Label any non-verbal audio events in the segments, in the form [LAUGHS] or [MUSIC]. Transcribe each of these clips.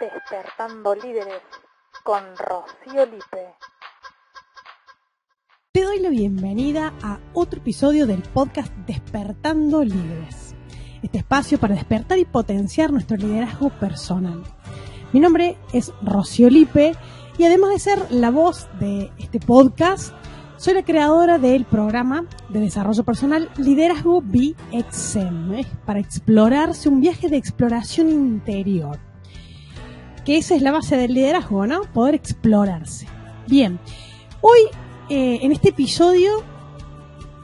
Despertando Líderes con Rocío Lipe. Te doy la bienvenida a otro episodio del podcast Despertando Líderes. Este espacio para despertar y potenciar nuestro liderazgo personal. Mi nombre es Rocío Lipe y además de ser la voz de este podcast, soy la creadora del programa de desarrollo personal Liderazgo BXM, para explorarse un viaje de exploración interior. Que esa es la base del liderazgo, ¿no? Poder explorarse. Bien, hoy eh, en este episodio,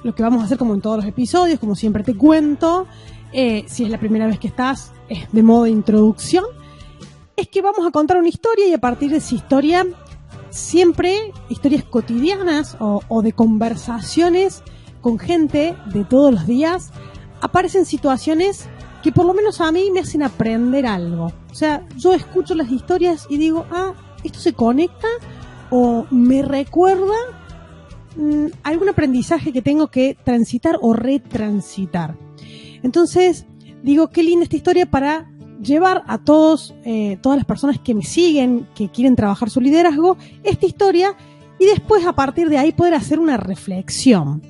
lo que vamos a hacer como en todos los episodios, como siempre te cuento, eh, si es la primera vez que estás, es de modo de introducción, es que vamos a contar una historia y a partir de esa historia siempre historias cotidianas o, de conversaciones con gente de todos los días, aparecen situaciones que por lo menos a mí me hacen aprender algo. O sea, yo escucho las historias y digo, ah, esto se conecta o me recuerda mm, algún aprendizaje que tengo que transitar o retransitar. Entonces, digo, qué linda esta historia para llevar a todos, eh, todas las personas que me siguen, que quieren trabajar su liderazgo, esta historia y después a partir de ahí poder hacer una reflexión.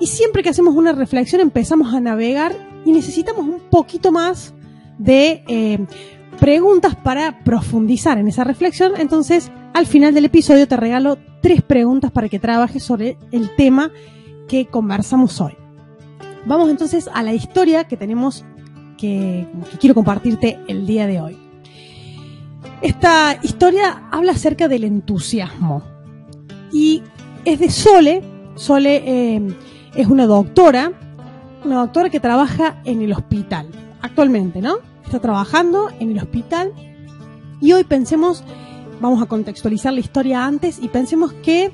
Y siempre que hacemos una reflexión empezamos a navegar y necesitamos un poquito más de eh, preguntas para profundizar en esa reflexión. Entonces, al final del episodio te regalo tres preguntas para que trabajes sobre el tema que conversamos hoy. Vamos entonces a la historia que tenemos que, quiero compartirte el día de hoy. Esta historia habla acerca del entusiasmo y es de Sole. Sole eh, es una doctora, una doctora que trabaja en el hospital actualmente, ¿no? Está trabajando en el hospital y hoy pensemos, vamos a contextualizar la historia antes y pensemos que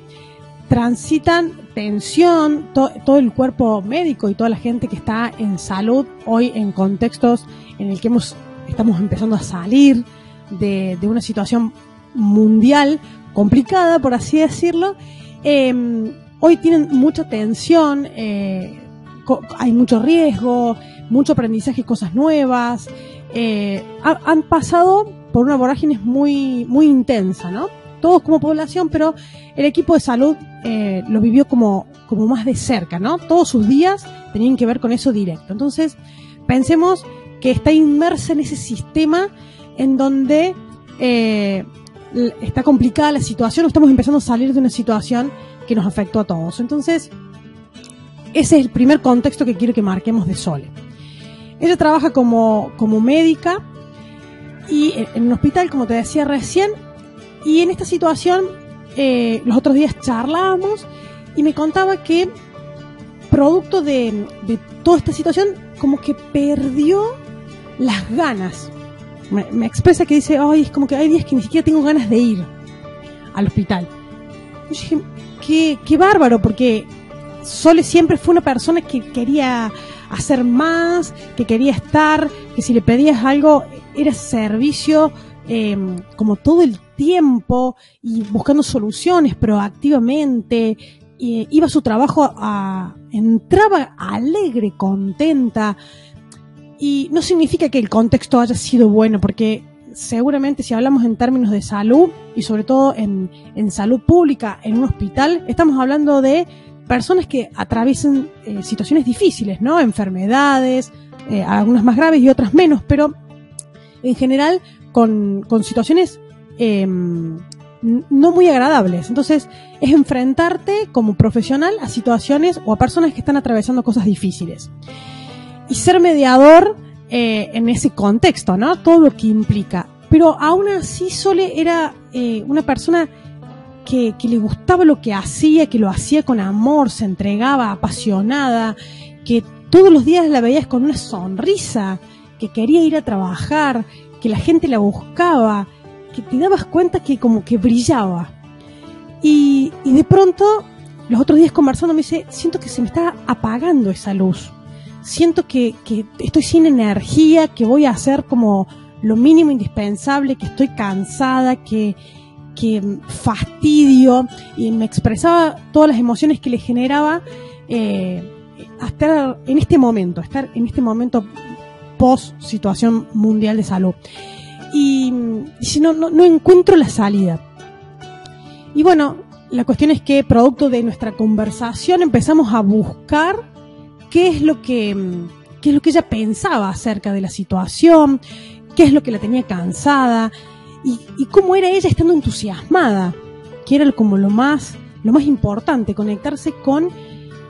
transitan tensión, todo el cuerpo médico y toda la gente que está en salud hoy en contextos en el que hemos, estamos empezando a salir de, una situación mundial complicada, por así decirlo. Em, hoy tienen mucha tensión, eh, hay mucho riesgo, mucho aprendizaje, cosas nuevas. Eh, han pasado por una vorágine muy, muy intensa, ¿no? todos como población, pero el equipo de salud eh, lo vivió como, como más de cerca, ¿no? Todos sus días tenían que ver con eso directo. Entonces, pensemos que está inmersa en ese sistema en donde eh, está complicada la situación, estamos empezando a salir de una situación que nos afectó a todos. Entonces, ese es el primer contexto que quiero que marquemos de Sole. Ella trabaja como, como médica y en un hospital, como te decía recién, y en esta situación, eh, los otros días charlábamos y me contaba que, producto de, toda esta situación, como que perdió las ganas. Me, expresa que dice, ay, es como que hay días que ni siquiera tengo ganas de ir al hospital. Y dije, qué, qué bárbaro, porque Sole siempre fue una persona que quería hacer más, que quería estar, que si le pedías algo era servicio Em, como todo el tiempo y buscando soluciones proactivamente. iba a su trabajo, a, entraba alegre, contenta. Y no significa que el contexto haya sido bueno, porque seguramente si hablamos en términos de salud y sobre todo en, salud pública, en un hospital, estamos hablando de personas que atraviesan eh, situaciones difíciles, ¿no? Enfermedades, eh, algunas más graves y otras menos, pero en general con, situaciones em, no muy agradables. Entonces, es enfrentarte como profesional a situaciones o a personas que están atravesando cosas difíciles. Y ser mediador eh, en ese contexto, ¿no? Todo lo que implica. Pero aún así Sole era una persona que, que, le gustaba lo que hacía, que lo hacía con amor, se entregaba apasionada, que todos los días la veías con una sonrisa, que quería ir a trabajar, que la gente la buscaba, que te dabas cuenta que como que brillaba. Y, de pronto, los otros días conversando me dice, siento que se me está apagando esa luz. Siento que, estoy sin energía, que voy a hacer como lo mínimo indispensable, que estoy cansada, que, que fastidio. Y me expresaba todas las emociones que le generaba eh, estar en este momento, estar en este momento post situación mundial de salud. y mm, dice, no, no, no encuentro la salida. Y bueno, la cuestión es que producto de nuestra conversación empezamos a buscar qué es lo que, mm, qué es lo que ella pensaba acerca de la situación, qué es lo que la tenía cansada y, cómo era ella estando entusiasmada, que era como lo más, lo más importante, conectarse con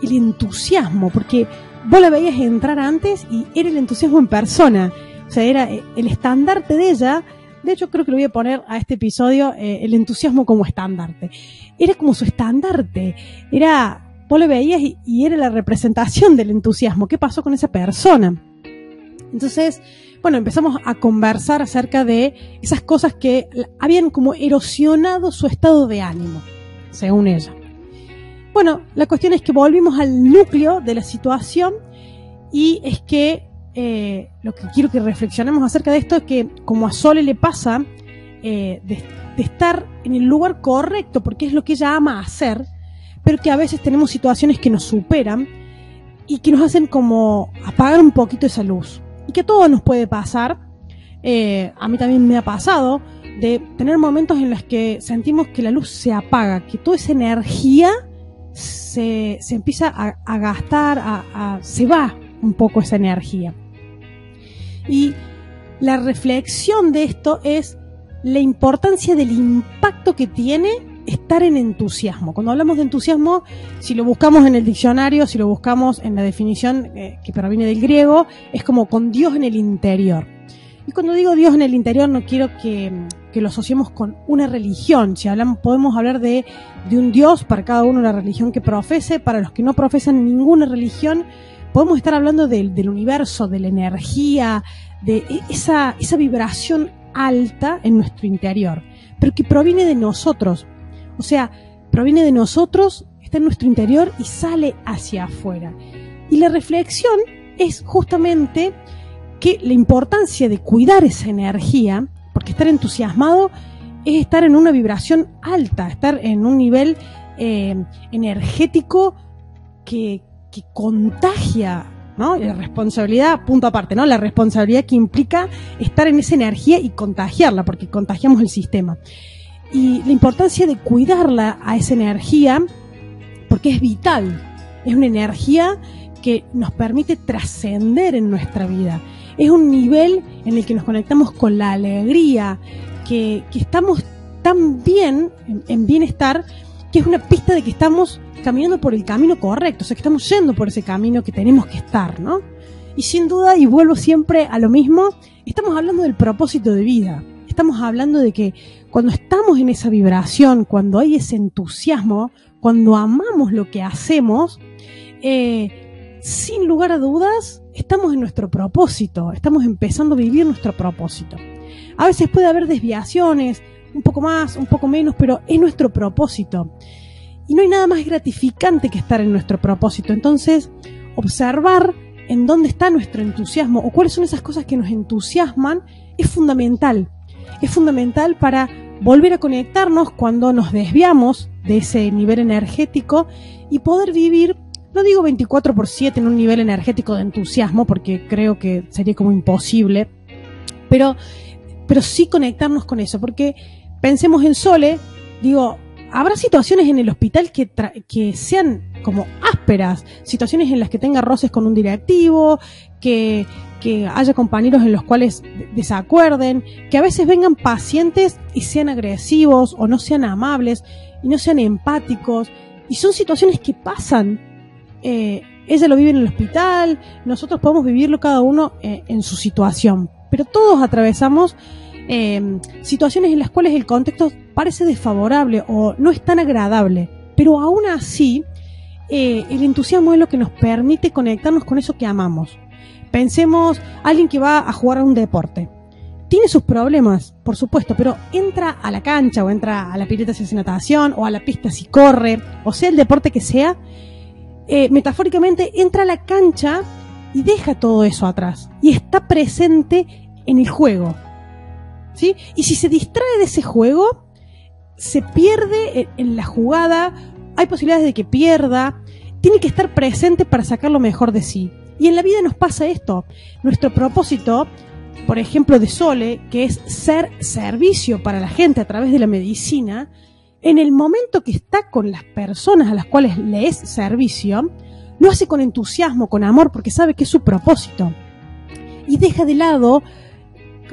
el entusiasmo, porque vos la veías entrar antes y era el entusiasmo en persona. O sea, era eh, el estandarte de ella. De hecho, creo que le voy a poner a este episodio eh, el entusiasmo como estandarte. Era como su estandarte. Era, vos lo veías y, y era la representación del entusiasmo. ¿Qué pasó con esa persona? Entonces, bueno, empezamos a conversar acerca de esas cosas que habían como erosionado su estado de ánimo, según ella. Bueno, la cuestión es que volvimos al núcleo de la situación y es que eh, lo que quiero que reflexionemos acerca de esto es que como a Sole le pasa eh, de, de, estar en el lugar correcto porque es lo que ella ama hacer, pero que a veces tenemos situaciones que nos superan y que nos hacen como apagar un poquito esa luz. Y que todo nos puede pasar. Eh, a mí también me ha pasado de tener momentos en los que sentimos que la luz se apaga, que toda esa energía se, se empieza a, a gastar, a, a, se va un poco esa energía. Y la reflexión de esto es la importancia del impacto que tiene estar en entusiasmo. Cuando hablamos de entusiasmo, si lo buscamos en el diccionario, si lo buscamos en la definición eh, que proviene del griego, es como con Dios en el interior. Y cuando digo Dios en el interior no quiero que, lo asociemos con una religión. Si hablamos, podemos hablar de, un Dios para cada uno la religión que profese, para los que no profesan ninguna religión, podemos estar hablando del, del universo, de la energía, de e, esa, esa vibración alta en nuestro interior, pero que proviene de nosotros. O sea, proviene de nosotros, está en nuestro interior y sale hacia afuera. Y la reflexión es justamente que la importancia de cuidar esa energía, porque estar entusiasmado es estar en una vibración alta, estar en un nivel eh, energético que, que contagia, ¿no? La responsabilidad, punto aparte, ¿no? La responsabilidad que implica estar en esa energía y contagiarla, porque contagiamos el sistema. Y la importancia de cuidarla a esa energía, porque es vital. Es una energía que nos permite trascender en nuestra vida. Es un nivel en el que nos conectamos con la alegría, que, que estamos tan bien, en, en bienestar, que es una pista de que estamos caminando por el camino correcto, o sea, que estamos yendo por ese camino que tenemos que estar, ¿no? Y sin duda, y vuelvo siempre a lo mismo, estamos hablando del propósito de vida. Estamos hablando de que cuando estamos en esa vibración, cuando hay ese entusiasmo, cuando amamos lo que hacemos, eh, sin lugar a dudas, estamos en nuestro propósito, estamos empezando a vivir nuestro propósito. A veces puede haber desviaciones, un poco más, un poco menos, pero es nuestro propósito. Y no hay nada más gratificante que estar en nuestro propósito. Entonces, observar en dónde está nuestro entusiasmo o cuáles son esas cosas que nos entusiasman es fundamental. Es fundamental para volver a conectarnos cuando nos desviamos de ese nivel energético y poder vivir, no digo 24 por 7 en un nivel energético de entusiasmo, porque creo que sería como imposible, pero, pero sí conectarnos con eso, porque pensemos en Sole, digo, habrá situaciones en el hospital que, que sean como ásperas, situaciones en las que tenga roces con un directivo, que, que haya compañeros en los cuales desacuerden, que a veces vengan pacientes y sean agresivos o no sean amables y no sean empáticos. Y son situaciones que pasan. Eh, ella lo vive en el hospital, nosotros podemos vivirlo cada uno eh, en su situación, pero todos atravesamos eh, situaciones en las cuales el contexto parece desfavorable o no es tan agradable, pero aún así eh, el entusiasmo es lo que nos permite conectarnos con eso que amamos. Pensemos alguien que va a jugar a un deporte. Tiene sus problemas, por supuesto, pero entra a la cancha o entra a la pileta si hace natación o a la pista si corre, o sea el deporte que sea, eh, metafóricamente entra a la cancha y deja todo eso atrás y está presente en el juego. Y si se distrae de ese juego, se pierde en la jugada, hay posibilidades de que pierda, tiene que estar presente para sacar lo mejor de sí. Y en la vida nos pasa esto. Nuestro propósito por ejemplo, de Sole, que es ser servicio para la gente a través de la medicina, en el momento que está con las personas a las cuales le es servicio, lo hace con entusiasmo, con amor, porque sabe que es su propósito. Y deja de lado,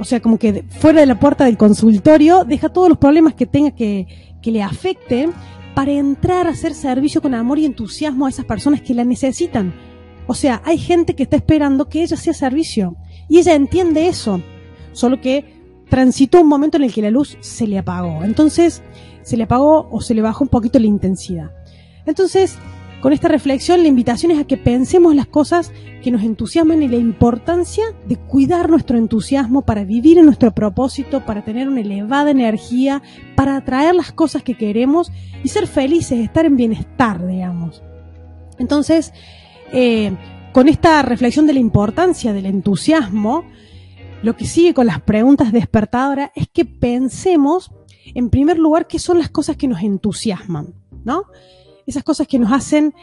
o sea, como que fuera de la puerta del consultorio, deja todos los problemas que tenga que, que le afecten para entrar a hacer servicio con amor y entusiasmo a esas personas que la necesitan. O sea, hay gente que está esperando que ella sea servicio. Y ella entiende eso. Solo que transitó un momento en el que la luz se le apagó. Entonces, se le apagó o se le bajó un poquito la intensidad. Entonces, con esta reflexión, la invitación es a que pensemos las cosas que nos entusiasman y la importancia de cuidar nuestro entusiasmo para vivir en nuestro propósito, para tener una elevada energía, para atraer las cosas que queremos y ser felices, estar en bienestar, digamos. Entonces, eh, con esta reflexión de la importancia del entusiasmo, lo que sigue con las preguntas despertadoras es que pensemos, en primer lugar, qué son las cosas que nos entusiasman, ¿no? Esas cosas que nos hacen,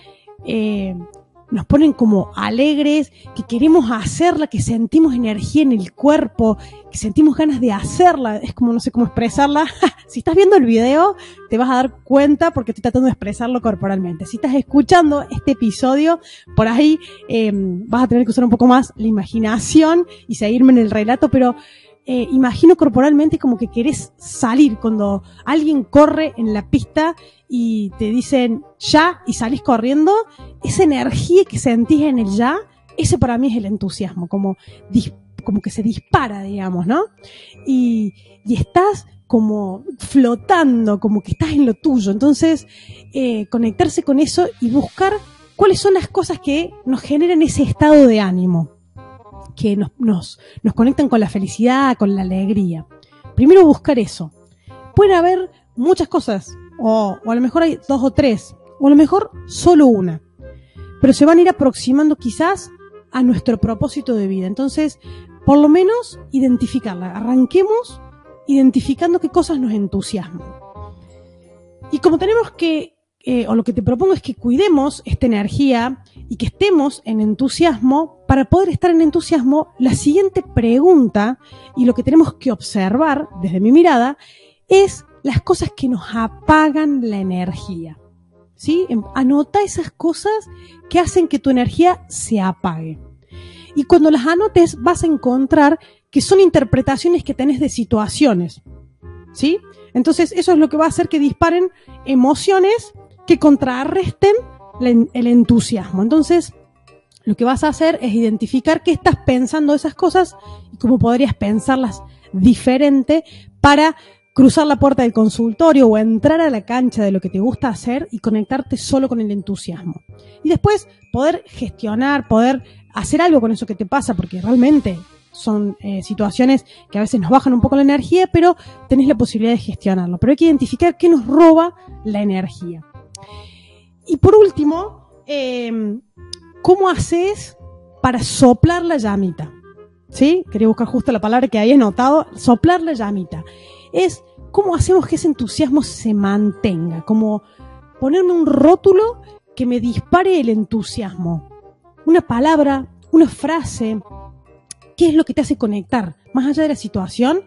eh, nos ponen como alegres, que queremos hacerla, que sentimos energía en el cuerpo, que sentimos ganas de hacerla, es como no sé cómo expresarla. [LAUGHS] si estás viendo el video, te vas a dar cuenta porque estoy tratando de expresarlo corporalmente. Si estás escuchando este episodio, por ahí eh, vas a tener que usar un poco más la imaginación y seguirme en el relato, pero eh, imagino corporalmente como que querés salir cuando alguien corre en la pista y te dicen ya y salís corriendo, esa energía que sentís en el ya, ese para mí es el entusiasmo, como, como que se dispara, digamos, ¿no? Y, y estás como flotando, como que estás en lo tuyo. Entonces, eh, conectarse con eso y buscar cuáles son las cosas que nos generan ese estado de ánimo que nos, nos, nos conectan con la felicidad, con la alegría. Primero buscar eso. Puede haber muchas cosas, o, o a lo mejor hay dos o tres, o a lo mejor solo una, pero se van a ir aproximando quizás a nuestro propósito de vida. Entonces, por lo menos identificarla. Arranquemos identificando qué cosas nos entusiasman. Y como tenemos que eh, o lo que te propongo es que cuidemos esta energía y que estemos en entusiasmo. Para poder estar en entusiasmo, la siguiente pregunta y lo que tenemos que observar desde mi mirada es las cosas que nos apagan la energía. ¿Sí? Em, anota esas cosas que hacen que tu energía se apague. Y cuando las anotes vas a encontrar que son interpretaciones que tenés de situaciones. ¿Sí? Entonces eso es lo que va a hacer que disparen emociones que contrarresten el entusiasmo. Entonces, lo que vas a hacer es identificar qué estás pensando de esas cosas y cómo podrías pensarlas diferente para cruzar la puerta del consultorio o entrar a la cancha de lo que te gusta hacer y conectarte solo con el entusiasmo. Y después poder gestionar, poder hacer algo con eso que te pasa, porque realmente son eh, situaciones que a veces nos bajan un poco la energía, pero tenés la posibilidad de gestionarlo. Pero hay que identificar qué nos roba la energía. Y por último, eh, ¿cómo haces para soplar la llamita? ¿Sí? Quería buscar justo la palabra que había notado, soplar la llamita. Es cómo hacemos que ese entusiasmo se mantenga, como ponerme un rótulo que me dispare el entusiasmo. Una palabra, una frase, ¿qué es lo que te hace conectar? Más allá de la situación,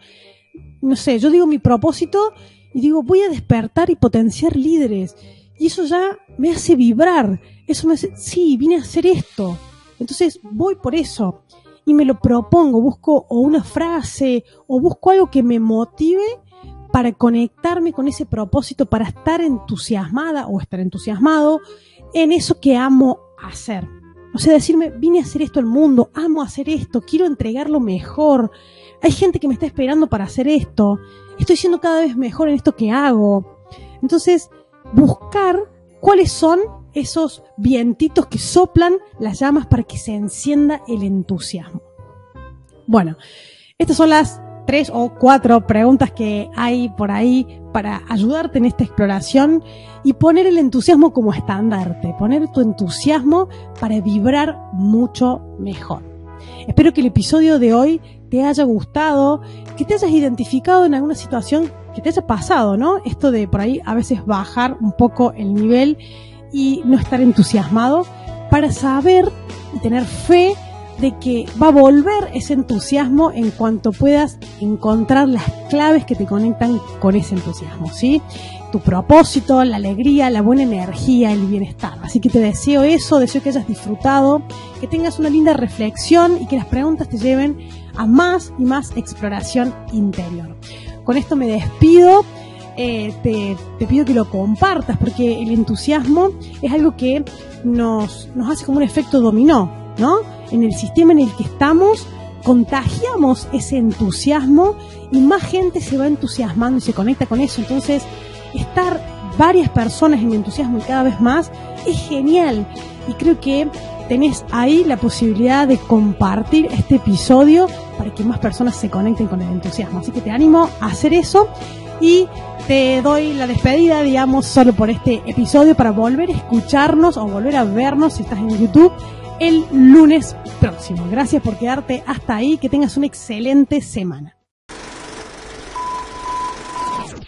no sé, yo digo mi propósito y digo, voy a despertar y potenciar líderes y eso ya me hace vibrar. Eso me hace, sí, vine a hacer esto. Entonces voy por eso. Y me lo propongo, busco o una frase o busco algo que me motive para conectarme con ese propósito, para estar entusiasmada o estar entusiasmado en eso que amo hacer. O sea, decirme, vine a hacer esto al mundo, amo hacer esto, quiero entregarlo mejor. Hay gente que me está esperando para hacer esto. Estoy siendo cada vez mejor en esto que hago. Entonces, buscar cuáles son esos vientitos que soplan las llamas para que se encienda el entusiasmo. Bueno, estas son las tres o cuatro preguntas que hay por ahí para ayudarte en esta exploración y poner el entusiasmo como estandarte, poner tu entusiasmo para vibrar mucho mejor. Espero que el episodio de hoy te haya gustado, que te hayas identificado en alguna situación que te haya pasado, ¿no? Esto de por ahí a veces bajar un poco el nivel y no estar entusiasmado para saber y tener fe de que va a volver ese entusiasmo en cuanto puedas encontrar las claves que te conectan con ese entusiasmo, ¿sí? Tu propósito, la alegría, la buena energía, el bienestar. Así que te deseo eso, deseo que hayas disfrutado, que tengas una linda reflexión y que las preguntas te lleven a más y más exploración interior. Con esto me despido. Eh, te, pido que lo compartas porque el entusiasmo es algo que nos, nos hace como un efecto dominó, ¿no? En el sistema en el que estamos contagiamos ese entusiasmo y más gente se va entusiasmando y se conecta con eso. Entonces, estar varias personas en entusiasmo y cada vez más es genial. Y creo que tenés ahí la posibilidad de compartir este episodio para que más personas se conecten con el entusiasmo. Así que te animo a hacer eso y te doy la despedida, digamos, solo por este episodio para volver a escucharnos o volver a vernos si estás en YouTube el lunes próximo. Gracias por quedarte hasta ahí, que tengas una excelente semana.